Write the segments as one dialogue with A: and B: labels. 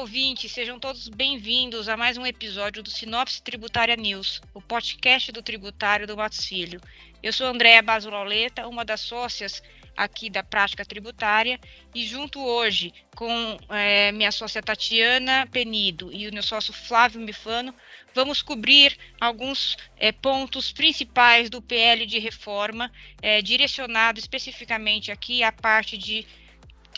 A: ouvintes, sejam todos bem-vindos a mais um episódio do Sinopse Tributária News, o podcast do tributário do Matos Filho. Eu sou Andréa Basuloleta, uma das sócias aqui da prática tributária e junto hoje com é, minha sócia Tatiana Penido e o meu sócio Flávio Mifano, vamos cobrir alguns é, pontos principais do PL de reforma, é, direcionado especificamente aqui à parte de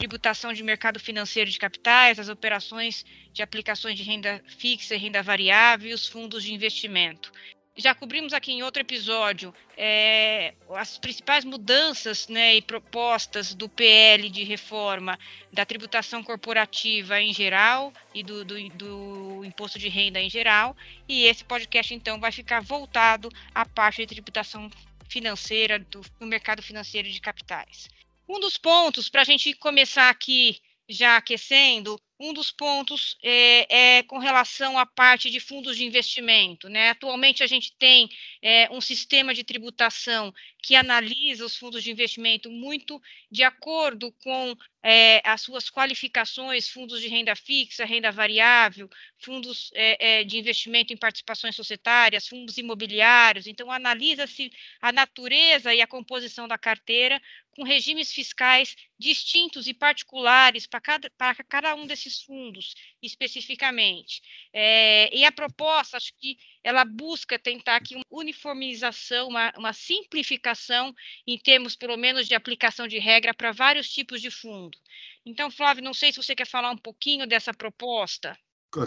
A: tributação de mercado financeiro de capitais, as operações de aplicações de renda fixa e renda variável e os fundos de investimento já cobrimos aqui em outro episódio é, as principais mudanças né, e propostas do PL de reforma da tributação corporativa em geral e do, do, do, imposto de renda em geral. E esse podcast, então, vai ficar voltado à parte de tributação financeira do, do mercado financeiro de capitais. Um dos pontos para a gente começar aqui já aquecendo, um dos pontos é, é, com relação à parte de fundos de investimento. Né? Atualmente, a gente tem é, um sistema de tributação que analisa os fundos de investimento muito de acordo com é, as suas qualificações, fundos de renda fixa, renda variável, fundos é, é, de investimento em participações societárias, fundos imobiliários. Então, analisa-se a natureza e a composição da carteira com regimes fiscais distintos e particulares para cada, para cada um desses fundos, especificamente. É, e a proposta, acho que ela busca tentar aqui uma uniformização, uma, uma simplificação em termos, pelo menos, de aplicação de regra para vários tipos de fundo. Então, Flávio, não sei se você quer falar um pouquinho dessa proposta.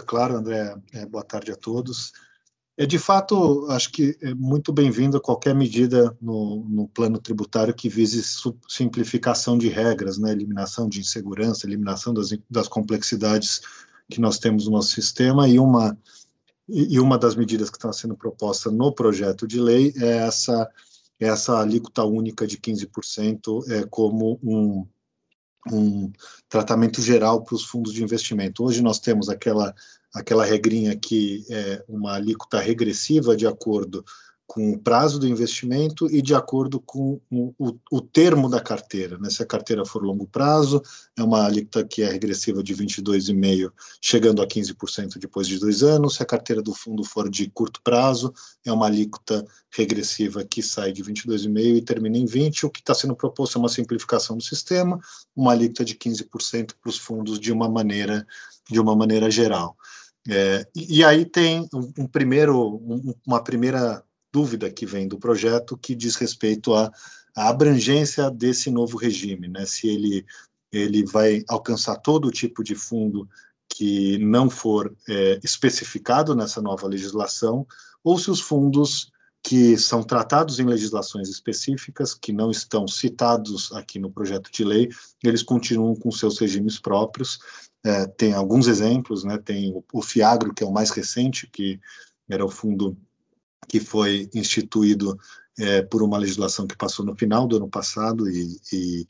B: Claro, André. É, boa tarde a todos. É de fato, acho que é muito bem-vindo qualquer medida no, no, plano tributário que vise simplificação de regras, né, eliminação de insegurança, eliminação das, das complexidades que nós temos no nosso sistema. E uma e uma das medidas que está sendo proposta no projeto de lei é essa essa alíquota única de 15% é como um um tratamento geral para os fundos de investimento. Hoje nós temos aquela aquela regrinha que é uma alíquota regressiva de acordo com o prazo do investimento e de acordo com o, o, o, termo da carteira. Né? Se a carteira for longo prazo, é uma alíquota que é regressiva de 22,5%, chegando a 15% depois de dois anos. Se a carteira do fundo for de curto prazo, é uma alíquota regressiva que sai de 22,5% e termina em 20%. O que está sendo proposto é uma simplificação do sistema, uma alíquota de 15% para os fundos de uma maneira, de uma maneira geral. É, e, aí tem um, um primeiro, um, uma primeira dúvida que vem do projeto que diz respeito à, à abrangência desse novo regime, né? Se ele ele vai alcançar todo tipo de fundo que não for é, especificado nessa nova legislação, ou se os fundos que são tratados em legislações específicas, que não estão citados aqui no projeto de lei, eles continuam com seus regimes próprios. É, tem alguns exemplos, né? Tem o, o FIAGRO, que é o mais recente, que era o fundo que foi instituído é, por uma legislação que passou no final do ano passado e, e,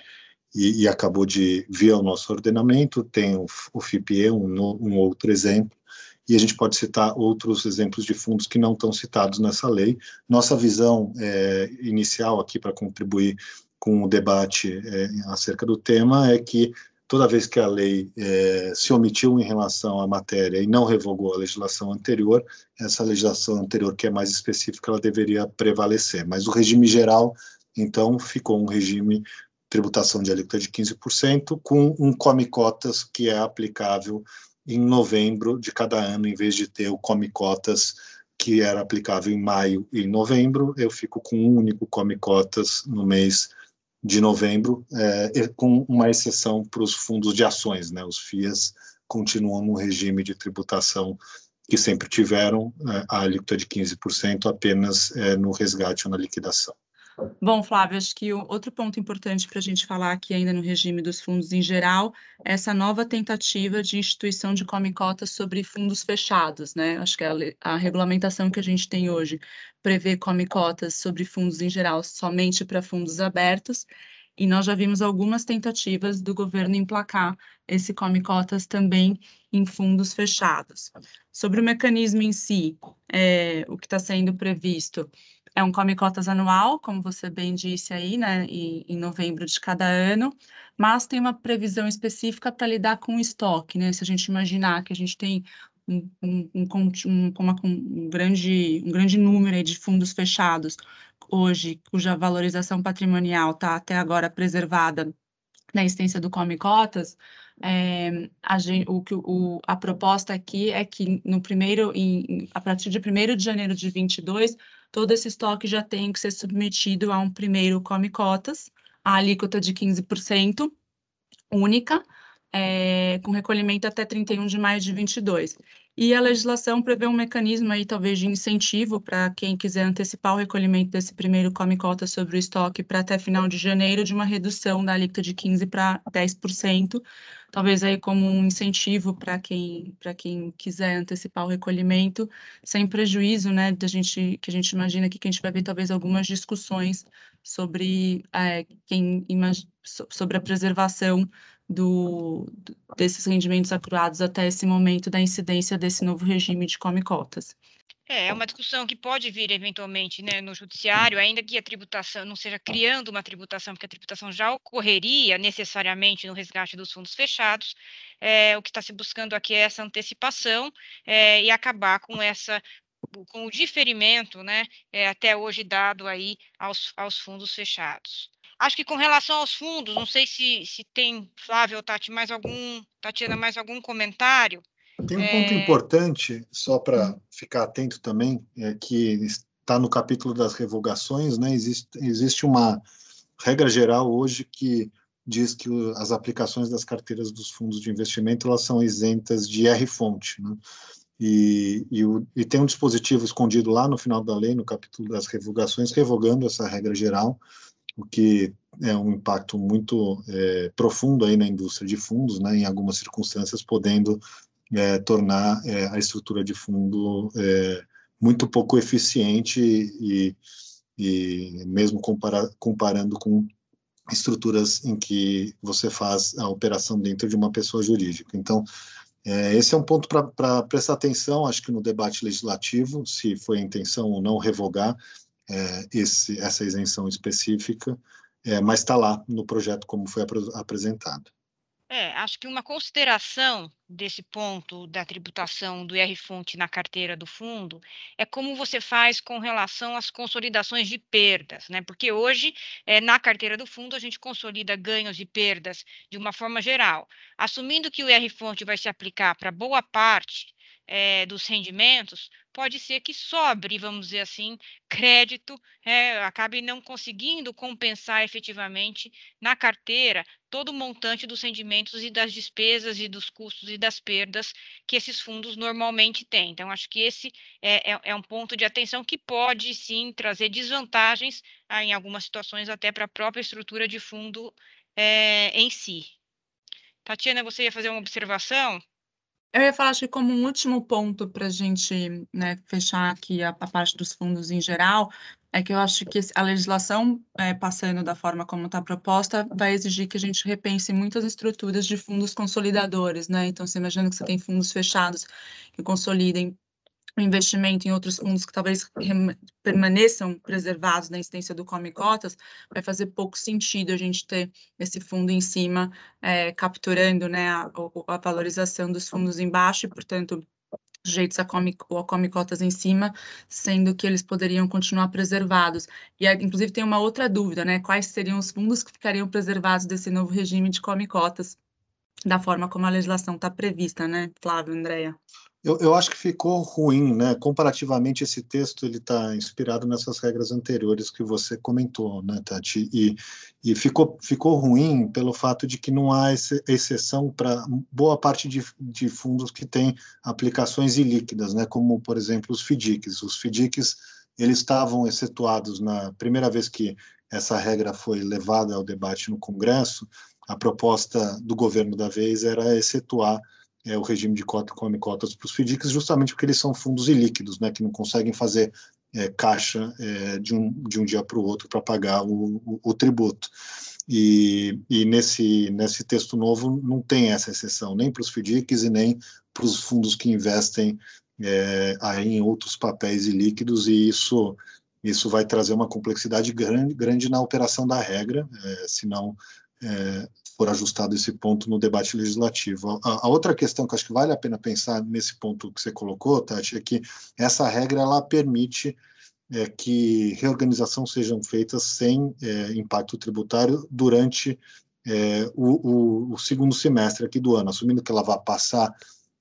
B: e acabou de vir ao nosso ordenamento. Tem o, o FIPE, um, um outro exemplo, e a gente pode citar outros exemplos de fundos que não estão citados nessa lei. Nossa visão é, inicial aqui para contribuir com o debate é, acerca do tema é que toda vez que a lei é, se omitiu em relação à matéria e não revogou a legislação anterior, essa legislação anterior, que é mais específica, ela deveria prevalecer. Mas o regime geral, então, ficou um regime tributação de alíquota de 15%, com um come-cotas que é aplicável em novembro de cada ano, em vez de ter o come-cotas que era aplicável em maio e novembro, eu fico com um único come-cotas no mês de novembro, é, com uma exceção para os fundos de ações, né? Os FIAs continuam no regime de tributação que sempre tiveram, é, a alíquota de 15% apenas é, no resgate ou na liquidação.
C: Bom, Flávio, acho que outro ponto importante para a gente falar aqui ainda no regime dos fundos em geral é essa nova tentativa de instituição de come-cotas sobre fundos fechados, né? Acho que a, a, regulamentação que a gente tem hoje prevê come-cotas sobre fundos em geral somente para fundos abertos, e nós já vimos algumas tentativas do governo emplacar esse come-cotas também em fundos fechados. Sobre o mecanismo em si, é, o que está sendo previsto é um come cotas anual, como você bem disse aí, né, em, em novembro de cada ano, mas tem uma previsão específica para lidar com o estoque, né? Se a gente imaginar que a gente tem um, um, um, um, uma, um grande, um grande número de fundos fechados hoje, cuja valorização patrimonial está até agora preservada na existência do Come Cotas, é, a, o, o, a proposta aqui é que no primeiro, em, a partir de 1 de janeiro de 22, todo esse estoque já tem que ser submetido a um primeiro Come Cotas, a alíquota de 15%, única, é, com recolhimento até 31 de maio de 22. E a legislação prevê um mecanismo aí, talvez, de incentivo para quem quiser antecipar o recolhimento desse primeiro come cota sobre o estoque para até final de janeiro, de uma redução da alíquota de 15% para 10%, talvez aí como um incentivo para quem, quem quiser antecipar o recolhimento, sem prejuízo, né, da gente, que a gente imagina que a gente vai ver talvez algumas discussões sobre é, quem sobre a preservação do, desses rendimentos acruados até esse momento da incidência desse novo regime de come-cotas.
A: É, é uma discussão que pode vir eventualmente né, no judiciário, ainda que a tributação não seja criando uma tributação, porque a tributação já ocorreria necessariamente no resgate dos fundos fechados. É, o que está se buscando aqui é essa antecipação é, e acabar com essa com o diferimento, né, é, até hoje dado aí aos, aos fundos fechados. Acho que com relação aos fundos, não sei se, se tem, Flávio ou Tati, mais algum, Tatiana, mais algum comentário.
B: Tem um é... ponto importante, só para hum. ficar atento também, é que está no capítulo das revogações, né? Existe, existe uma regra geral hoje que diz que as aplicações das carteiras dos fundos de investimento elas são isentas de R-fonte, né? E, e, o, e, tem um dispositivo escondido lá no final da lei, no capítulo das revogações, revogando essa regra geral, o que é um impacto muito é, profundo aí na indústria de fundos, né, em algumas circunstâncias, podendo é, tornar é, a estrutura de fundo é, muito pouco eficiente e, e mesmo compara, comparando com estruturas em que você faz a operação dentro de uma pessoa jurídica. Então, é, esse é um ponto para prestar atenção, acho que no debate legislativo, se foi a intenção ou não revogar, é, esse, essa isenção específica, é, mas está lá no projeto como foi ap apresentado.
A: É, acho que uma consideração desse ponto da tributação do IR-fonte na carteira do fundo é como você faz com relação às consolidações de perdas, né? Porque hoje, é, na carteira do fundo, a gente consolida ganhos e perdas de uma forma geral. Assumindo que o IR-fonte vai se aplicar para boa parte é, dos rendimentos, pode ser que sobre, vamos dizer assim, crédito, é, acabe não conseguindo compensar efetivamente na carteira todo o montante dos rendimentos e das despesas e dos custos e das perdas que esses fundos normalmente têm. Então, acho que esse é, é, é um ponto de atenção que pode sim trazer desvantagens, ah, em algumas situações, até para a própria estrutura de fundo é, em si. Tatiana, você ia fazer uma observação?
C: Eu ia falar, acho que como um último ponto para a gente né, fechar aqui a, a, parte dos fundos em geral, é que eu acho que a legislação, é, passando da forma como está proposta, vai exigir que a gente repense muitas estruturas de fundos consolidadores, né? Então, você imagina que você tem fundos fechados que consolidem investimento em outros fundos que talvez permaneçam preservados na existência do Come Cotas, vai fazer pouco sentido a gente ter esse fundo em cima, é, capturando né, a, a, valorização dos fundos embaixo e, portanto, sujeitos a come, a come cotas em cima, sendo que eles poderiam continuar preservados. E, inclusive, tem uma outra dúvida, né? Quais seriam os fundos que ficariam preservados desse novo regime de come cotas, da forma como a legislação está prevista, né, Flávio, Andréia?
B: Eu, eu, acho que ficou ruim, né? Comparativamente, esse texto ele está inspirado nessas regras anteriores que você comentou, né, Tati? E, e ficou, ficou ruim pelo fato de que não há exceção para boa parte de, de fundos que têm aplicações ilíquidas, né? Como, por exemplo, os FDICs. Os FDICs eles estavam excetuados na primeira vez que essa regra foi levada ao debate no Congresso. A proposta do governo da vez era excetuar é, o regime de cota come cotas para os FDICs, justamente porque eles são fundos ilíquidos, né, que não conseguem fazer é, caixa é, de, um, de um dia para o outro para pagar o, o, o tributo. E, e, nesse, nesse texto novo não tem essa exceção, nem para os FDICs e nem para os fundos que investem é, em outros papéis ilíquidos, e isso isso vai trazer uma complexidade grande, grande na operação da regra, é, se não é, for ajustado esse ponto no debate legislativo. A, a, outra questão que acho que vale a pena pensar nesse ponto que você colocou, Tati, é que essa regra ela permite é, que reorganização sejam feitas sem é, impacto tributário durante é, o, o, o, segundo semestre aqui do ano, assumindo que ela vai passar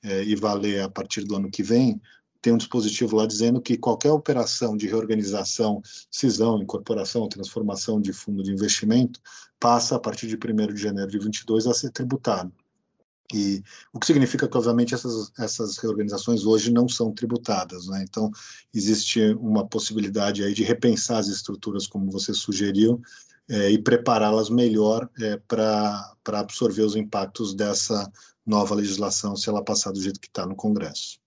B: é, e valer a partir do ano que vem, tem um dispositivo lá dizendo que qualquer operação de reorganização, cisão, incorporação, transformação de fundo de investimento passa a partir de 1 de janeiro de 22 a ser tributado. E o que significa que, obviamente, essas, essas reorganizações hoje não são tributadas. Né? Então, existe uma possibilidade aí de repensar as estruturas, como você sugeriu, é, e prepará-las melhor é, para absorver os impactos dessa nova legislação, se ela passar do jeito que está no Congresso.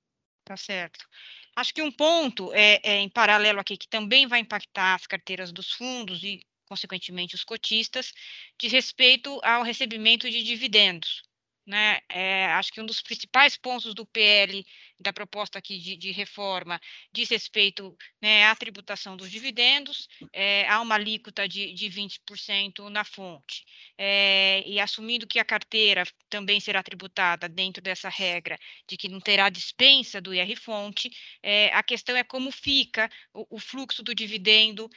A: Tá certo. Acho que um ponto é, é, em paralelo aqui que também vai impactar as carteiras dos fundos e, consequentemente, os cotistas, diz respeito ao recebimento de dividendos né? É, acho que um dos principais pontos do PL, da proposta aqui de, de reforma, diz respeito né, à tributação dos dividendos, é, há uma alíquota de, de 20% na fonte. É, e assumindo que a carteira também será tributada dentro dessa regra de que não terá dispensa do IR-fonte, é, a questão é como fica o, o fluxo do dividendo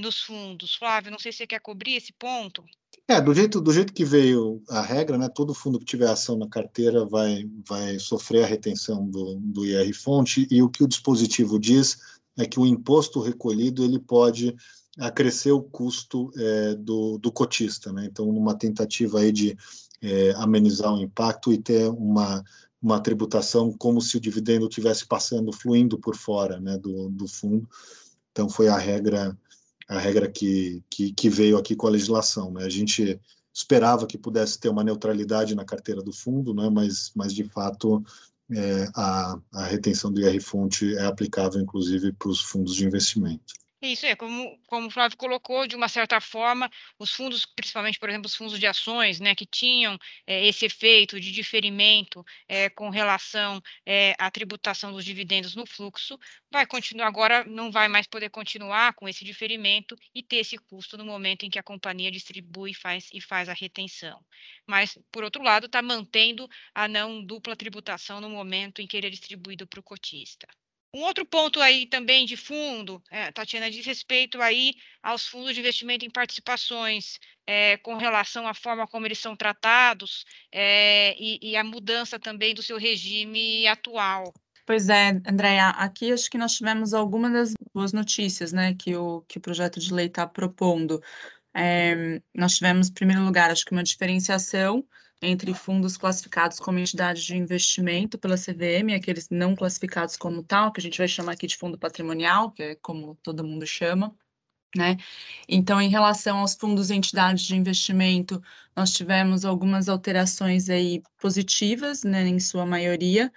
A: nos fundos. Flávio, não sei se você quer cobrir esse ponto.
B: É, do jeito, do jeito que veio a regra, né, todo fundo que tiver ação na carteira vai, vai sofrer a retenção do, do IR-fonte, e o que o dispositivo diz é que o imposto recolhido ele pode acrescer o custo é, do, do cotista. Né? Então, numa tentativa aí de é, amenizar o impacto e ter uma, uma tributação como se o dividendo estivesse passando, fluindo por fora né, do, do fundo. Então, foi a regra a regra que, que, que veio aqui com a legislação. Né? A gente esperava que pudesse ter uma neutralidade na carteira do fundo, né? mas, mas de fato é, a, a retenção do IR-fonte é aplicável, inclusive, para os fundos de investimento.
A: Isso é, como, como o Flávio colocou, de uma certa forma, os fundos, principalmente, por exemplo, os fundos de ações, né, que tinham é, esse efeito de diferimento é, com relação é, à tributação dos dividendos no fluxo, vai continuar agora, não vai mais poder continuar com esse diferimento e ter esse custo no momento em que a companhia distribui faz, e faz a retenção. Mas, por outro lado, está mantendo a não dupla tributação no momento em que ele é distribuído para o cotista. Um outro ponto aí também de fundo, é, Tatiana, diz respeito aí aos fundos de investimento em participações, é, com relação à forma como eles são tratados é, e, e a mudança também do seu regime atual.
C: Pois é, Andréa, aqui acho que nós tivemos algumas das boas notícias, né, que o, que o projeto de lei está propondo. Nós tivemos, em primeiro lugar, acho que uma diferenciação entre fundos classificados como entidades de investimento pela CVM, aqueles não classificados como tal, que a gente vai chamar aqui de fundo patrimonial, que é como todo mundo chama, né? Então, em relação aos fundos e entidades de investimento, nós tivemos algumas alterações aí positivas, né, em sua maioria,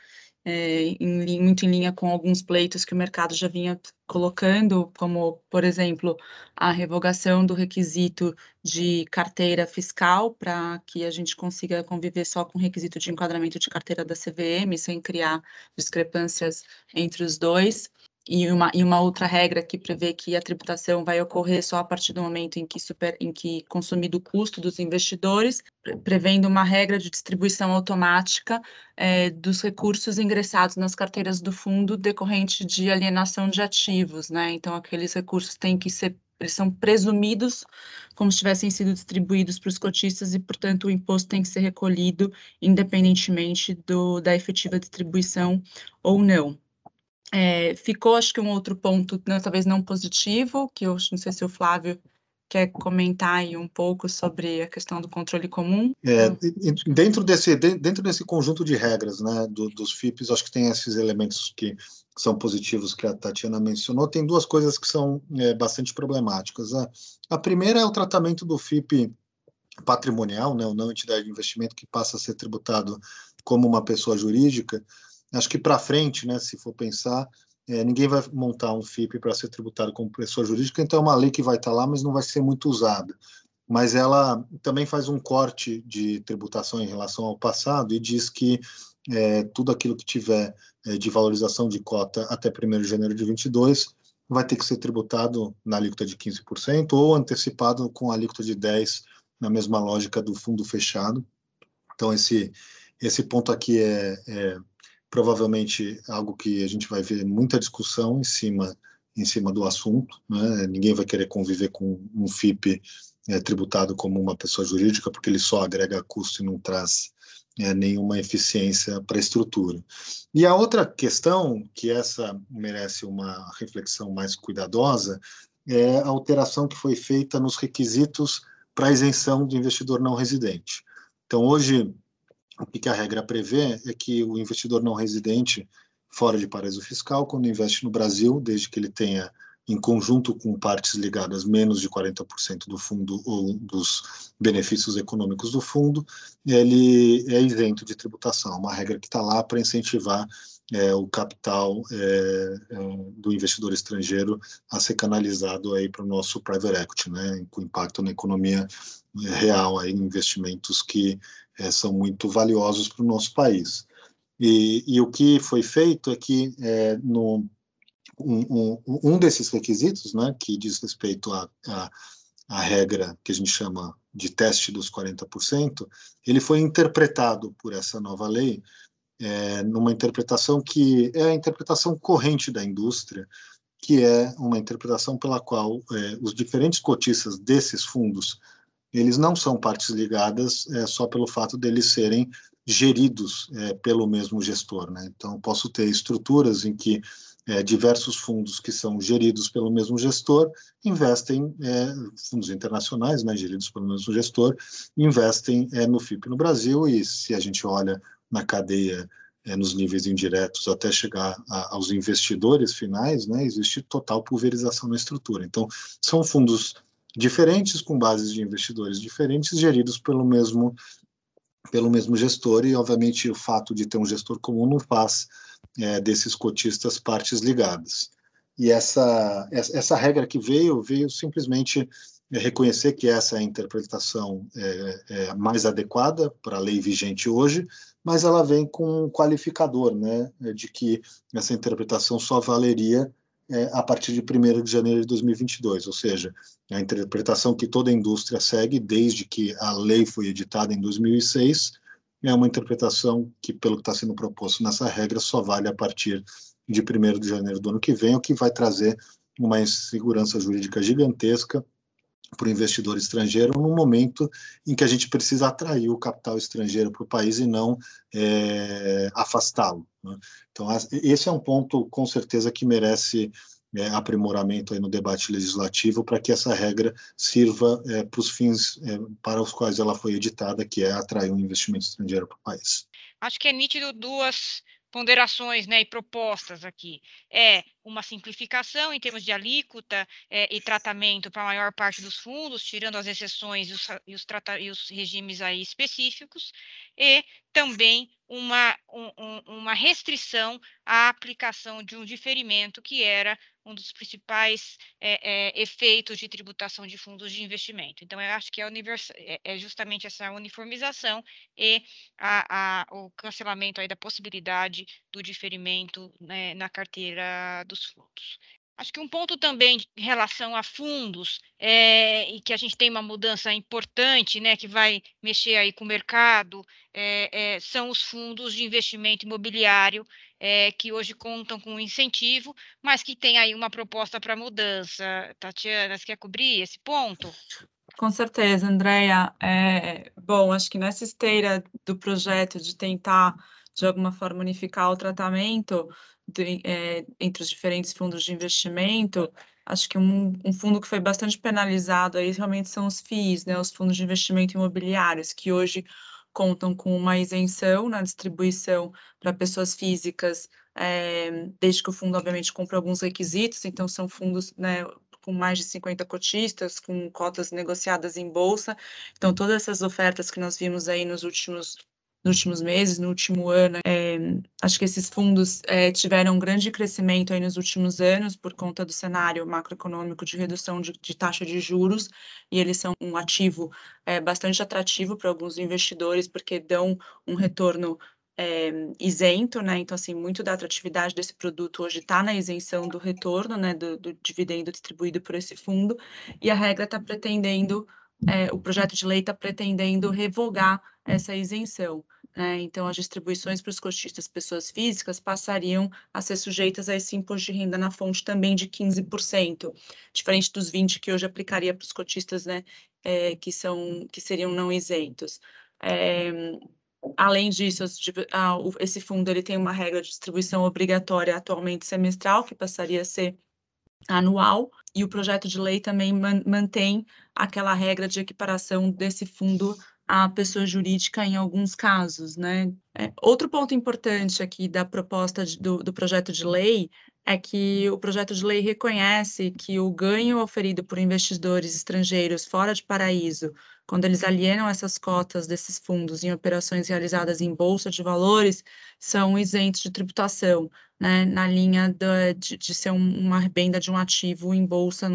C: é, em, muito em linha com alguns pleitos que o mercado já vinha colocando, como, por exemplo, a revogação do requisito de carteira fiscal, para que a gente consiga conviver só com o requisito de enquadramento de carteira da CVM, sem criar discrepâncias entre os dois e uma, e uma outra regra que prevê que a tributação vai ocorrer só a partir do momento em que, super, em que consumido o custo dos investidores, prevendo uma regra de distribuição automática é, dos recursos ingressados nas carteiras do fundo decorrente de alienação de ativos, né? Então, aqueles recursos têm que ser eles são presumidos como se tivessem sido distribuídos para os cotistas e, portanto, o imposto tem que ser recolhido independentemente do, da efetiva distribuição ou não. É, ficou, acho que um outro ponto, né, talvez não positivo, que eu não sei se o Flávio quer comentar aí um pouco sobre a questão do controle comum.
B: É, dentro desse dentro desse conjunto de regras, né, do, dos FIPs, acho que tem esses elementos que são positivos que a Tatiana mencionou. Tem duas coisas que são é, bastante problemáticas. A, a primeira é o tratamento do FIP patrimonial, né, o não entidade de investimento que passa a ser tributado como uma pessoa jurídica acho que para frente, né, se for pensar, é, ninguém vai montar um FIP para ser tributado como pessoa jurídica, então é uma lei que vai estar tá lá, mas não vai ser muito usada. Mas ela também faz um corte de tributação em relação ao passado e diz que é, tudo aquilo que tiver é, de valorização de cota até 1 de janeiro de 22 vai ter que ser tributado na alíquota de 15% ou antecipado com a alíquota de 10% na mesma lógica do fundo fechado. Então, esse, esse ponto aqui é, é provavelmente algo que a gente vai ver muita discussão em cima, em cima do assunto. Né? Ninguém vai querer conviver com um FIP é, tributado como uma pessoa jurídica, porque ele só agrega custo e não traz é, nenhuma eficiência para a estrutura. E a outra questão, que essa merece uma reflexão mais cuidadosa, é a alteração que foi feita nos requisitos para isenção do investidor não residente. Então, hoje, o que a regra prevê é que o investidor não residente fora de paraíso fiscal, quando investe no Brasil, desde que ele tenha em conjunto com partes ligadas menos de 40% do fundo ou dos benefícios econômicos do fundo, ele é isento de tributação, uma regra que está lá para incentivar é, o capital é, é, do investidor estrangeiro a ser canalizado aí para o nosso private equity, né, com impacto na economia é, real, aí, investimentos que é, são muito valiosos para o nosso país. E, e, o que foi feito é que é, no um, um, um desses requisitos, né, que diz respeito à a, a, a, regra que a gente chama de teste dos 40%, ele foi interpretado por essa nova lei é, numa interpretação que é a interpretação corrente da indústria, que é uma interpretação pela qual é, os diferentes cotistas desses fundos eles não são partes ligadas é, só pelo fato deles serem geridos é, pelo mesmo gestor. Né? Então, posso ter estruturas em que é, diversos fundos que são geridos pelo mesmo gestor investem, é, fundos internacionais, né, geridos pelo mesmo gestor, investem é, no FIP no Brasil, e se a gente olha na cadeia, é, nos níveis indiretos, até chegar a, aos investidores finais, né, existe total pulverização na estrutura. Então, são fundos diferentes, com bases de investidores diferentes, geridos pelo mesmo pelo mesmo gestor, e obviamente o fato de ter um gestor comum não faz é, desses cotistas partes ligadas. E essa, essa regra que veio, veio simplesmente reconhecer que essa é a interpretação é, é, mais adequada para a lei vigente hoje, mas ela vem com um qualificador, né, de que essa interpretação só valeria é, a partir de 1 de janeiro de 2022, ou seja, a interpretação que toda a indústria segue desde que a lei foi editada em 2006 é uma interpretação que, pelo que está sendo proposto nessa regra, só vale a partir de 1 de janeiro do ano que vem, o que vai trazer uma insegurança jurídica gigantesca para o investidor estrangeiro no momento em que a gente precisa atrair o capital estrangeiro para o país e não é, afastá-lo. Né? Então, esse é um ponto, com certeza, que merece é, aprimoramento aí no debate legislativo para que essa regra sirva é, para os fins é, para os quais ela foi editada, que é atrair um investimento estrangeiro para o país.
A: Acho que é nítido duas ponderações né, e propostas aqui. É uma simplificação em termos de alíquota é, e tratamento para a maior parte dos fundos, tirando as exceções e os, e os, e os regimes aí específicos, e também uma, um, uma restrição à aplicação de um diferimento que era um dos principais é, é, efeitos de tributação de fundos de investimento. Então, eu acho que é, é, é justamente essa uniformização e a, a, o cancelamento aí da possibilidade do diferimento né, na carteira dos fundos. Acho que um ponto também em relação a fundos, é, e que a gente tem uma mudança importante, né, que vai mexer aí com o mercado, é, é, são os fundos de investimento imobiliário, que hoje contam com incentivo, mas que tem aí uma proposta para mudança. Tatiana, você quer cobrir esse ponto?
C: Com certeza, Andréia. É, bom, acho que nessa esteira do projeto de tentar, de alguma forma, unificar o tratamento, de, é, entre os diferentes fundos de investimento, acho que um, um, fundo que foi bastante penalizado aí realmente são os FIIs, né, os fundos de investimento imobiliários, que hoje contam com uma isenção na distribuição para pessoas físicas, é, desde que o fundo, obviamente, cumpra alguns requisitos, então são fundos né, com mais de 50 cotistas, com cotas negociadas em bolsa. Então, todas essas ofertas que nós vimos aí nos últimos nos últimos meses, no último ano. É, acho que esses fundos é, tiveram um grande crescimento aí nos últimos anos por conta do cenário macroeconômico de redução de, de taxa de juros, e eles são um ativo é, bastante atrativo para alguns investidores, porque dão um retorno é, isento, né? Então, assim, muito da atratividade desse produto hoje está na isenção do retorno, né? Do, do, dividendo distribuído por esse fundo, e a regra está pretendendo, é, o projeto de lei está pretendendo revogar essa isenção. Né? Então, as distribuições para os cotistas pessoas físicas passariam a ser sujeitas a esse imposto de renda na fonte também de 15%, diferente dos 20% que hoje aplicaria para os cotistas né, é, que, são, que seriam não isentos. É, além disso, esse fundo ele tem uma regra de distribuição obrigatória atualmente semestral, que passaria a ser anual, e o projeto de lei também mantém aquela regra de equiparação desse fundo a pessoa jurídica em alguns casos, né? É, outro ponto importante aqui da proposta de, do, do projeto de lei é que o projeto de lei reconhece que o ganho oferido por investidores estrangeiros fora de paraíso, quando eles alienam essas cotas desses fundos em operações realizadas em bolsa de valores, são isentos de tributação, né, na linha de, de, ser um, uma renda de um ativo em bolsa,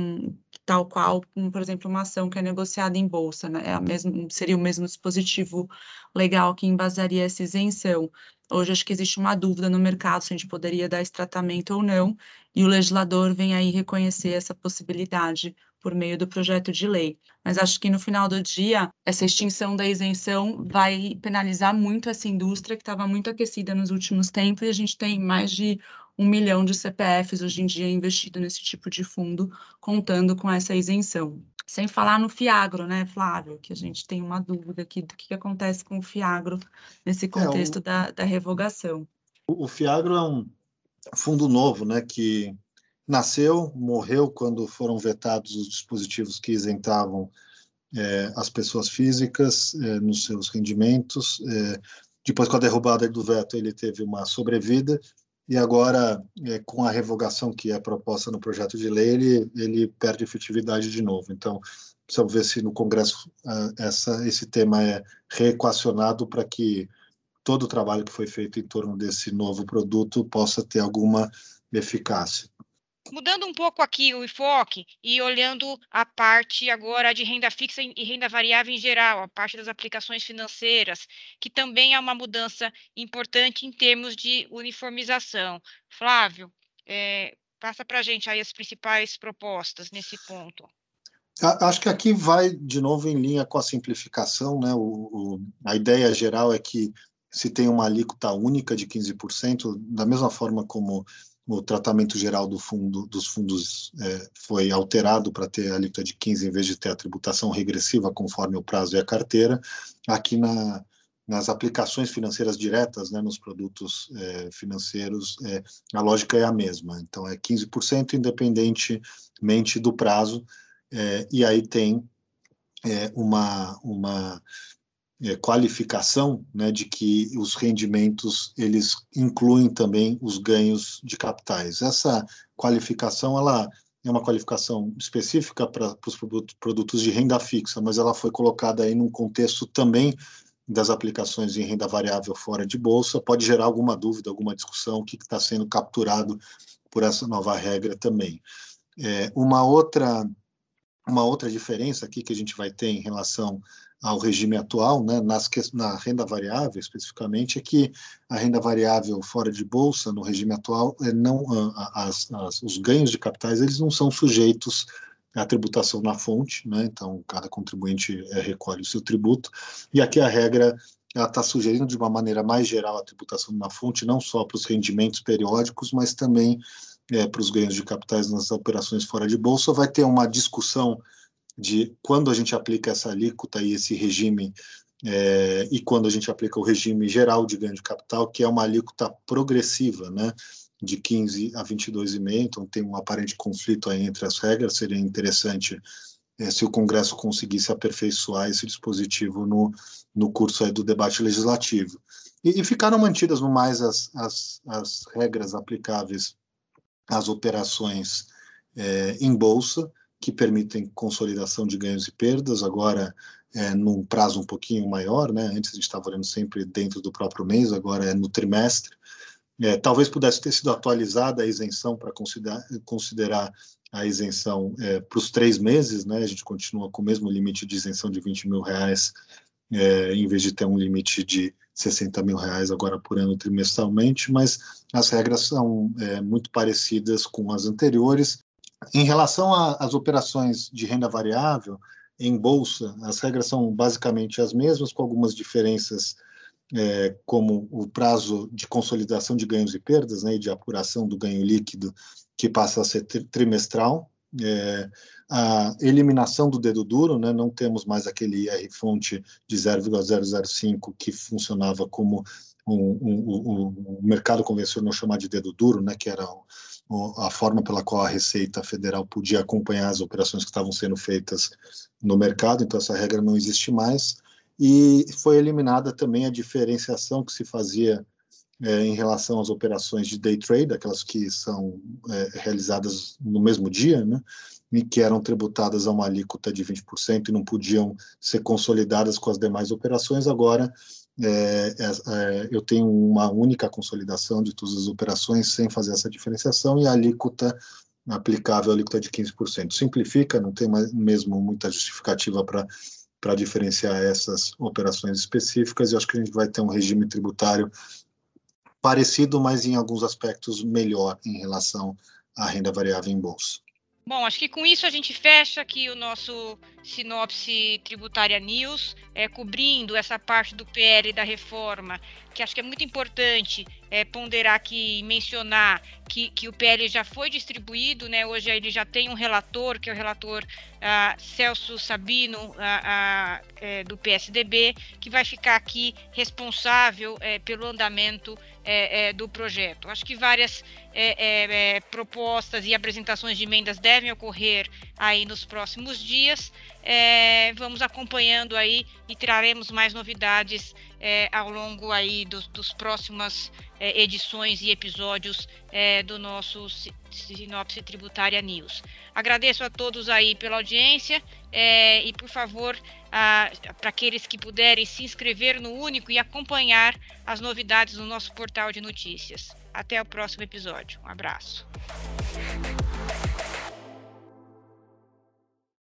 C: tal qual, por exemplo, uma ação que é negociada em bolsa, né? É mesmo, seria o mesmo dispositivo legal que embasaria essa isenção. Hoje acho que existe uma dúvida no mercado se a gente poderia dar esse tratamento ou não, e o legislador vem aí reconhecer essa possibilidade por meio do projeto de lei. Mas acho que no final do dia, essa extinção da isenção vai penalizar muito essa indústria que estava muito aquecida nos últimos tempos, e a gente tem mais de um milhão de CPFs hoje em dia investido nesse tipo de fundo, contando com essa isenção. Sem falar no Fiagro, né, Flávio, que a gente tem uma dúvida aqui do que, acontece com o Fiagro nesse contexto é, o, da, da revogação.
B: O, o Fiagro é um fundo novo, né, que nasceu, morreu quando foram vetados os dispositivos que isentavam é, as pessoas físicas é, nos seus rendimentos. É, depois, com a derrubada do veto, ele teve uma sobrevida e agora, é, com a revogação que é proposta no projeto de lei, ele, ele perde efetividade de novo. Então, precisamos ver se no Congresso uh, essa, esse tema é reequacionado para que todo o trabalho que foi feito em torno desse novo produto possa ter alguma eficácia.
A: Mudando um pouco aqui o enfoque e olhando a parte agora de renda fixa e renda variável em geral, a parte das aplicações financeiras, que também é uma mudança importante em termos de uniformização. Flávio, é, passa para a gente aí as principais propostas nesse ponto.
B: Acho que aqui vai de novo em linha com a simplificação, né? O, o, a ideia geral é que se tem uma alíquota única de 15%, da mesma forma como o tratamento geral do fundo, dos fundos é, foi alterado para ter a alíquota de 15 em vez de ter a tributação regressiva conforme o prazo e a carteira. Aqui na, nas aplicações financeiras diretas, né, nos produtos é, financeiros, é, a lógica é a mesma. Então, é 15% independentemente do prazo, é, e aí tem é, uma, uma é, qualificação né, de que os rendimentos eles incluem também os ganhos de capitais. Essa qualificação ela é uma qualificação específica para os produtos de renda fixa, mas ela foi colocada aí num contexto também das aplicações em renda variável fora de bolsa. Pode gerar alguma dúvida, alguma discussão, o que está sendo capturado por essa nova regra também. É, uma outra uma outra diferença aqui que a gente vai ter em relação ao regime atual, né, nas, na renda variável especificamente, é que a renda variável fora de bolsa, no regime atual, é não, as, as, os ganhos de capitais eles não são sujeitos à tributação na fonte, né, então cada contribuinte é, recolhe o seu tributo, e aqui a regra está sugerindo de uma maneira mais geral a tributação na fonte, não só para os rendimentos periódicos, mas também é, para os ganhos de capitais nas operações fora de bolsa. Vai ter uma discussão de quando a gente aplica essa alíquota e esse regime, é, e quando a gente aplica o regime geral de ganho de capital, que é uma alíquota progressiva, né, de 15 a 22,5, então tem um aparente conflito aí entre as regras, seria interessante é, se o Congresso conseguisse aperfeiçoar esse dispositivo no, no curso aí do debate legislativo. E, e ficaram mantidas no mais as, as, as regras aplicáveis às operações é, em bolsa, que permitem consolidação de ganhos e perdas, agora é, num prazo um pouquinho maior, né? Antes a gente estava olhando sempre dentro do próprio mês, agora é no trimestre. É, talvez pudesse ter sido atualizada a isenção para considerar, considerar a isenção é, para os três meses, né? A gente continua com o mesmo limite de isenção de 20 mil reais, é, em vez de ter um limite de 60 mil reais agora por ano trimestralmente, mas as regras são é, muito parecidas com as anteriores. Em relação às operações de renda variável em bolsa, as regras são basicamente as mesmas, com algumas diferenças, é, como o prazo de consolidação de ganhos e perdas, né, e de apuração do ganho líquido, que passa a ser trimestral. É, a eliminação do dedo duro, né, não temos mais aquele IR fonte de 0,005 que funcionava como o um, um, um, mercado convencional chamar de dedo duro, né, que era a forma pela qual a Receita Federal podia acompanhar as operações que estavam sendo feitas no mercado, então essa regra não existe mais, e foi eliminada também a diferenciação que se fazia é, em relação às operações de day trade, aquelas que são é, realizadas no mesmo dia, né, e que eram tributadas a uma alíquota de 20% e não podiam ser consolidadas com as demais operações, agora é, é, é, eu tenho uma única consolidação de todas as operações sem fazer essa diferenciação e a alíquota aplicável, a alíquota de 15%. Simplifica, não tem mais, mesmo muita justificativa para para diferenciar essas operações específicas, e acho que a gente vai ter um regime tributário parecido, mas em alguns aspectos melhor em relação à renda variável em bolsa.
A: Bom, acho que com isso a gente fecha aqui o nosso Sinopse Tributária News, é, cobrindo essa parte do PL da reforma, que acho que é muito importante é, ponderar aqui e mencionar que, que o PL já foi distribuído, né? Hoje ele já tem um relator, que é o relator ah, Celso Sabino, ah, ah, é, do PSDB, que vai ficar aqui responsável é, pelo andamento é, é, do projeto. Acho que várias é, propostas e apresentações de emendas devem ocorrer aí nos próximos dias. É, vamos acompanhando aí e traremos mais novidades é, ao longo aí dos, dos próximas é, edições e episódios é, do nosso Sinopse Tributária News. Agradeço a todos aí pela audiência é, e, por favor, para aqueles que puderem se inscrever no Único e acompanhar as novidades no nosso portal de notícias. Até o próximo episódio. Um abraço.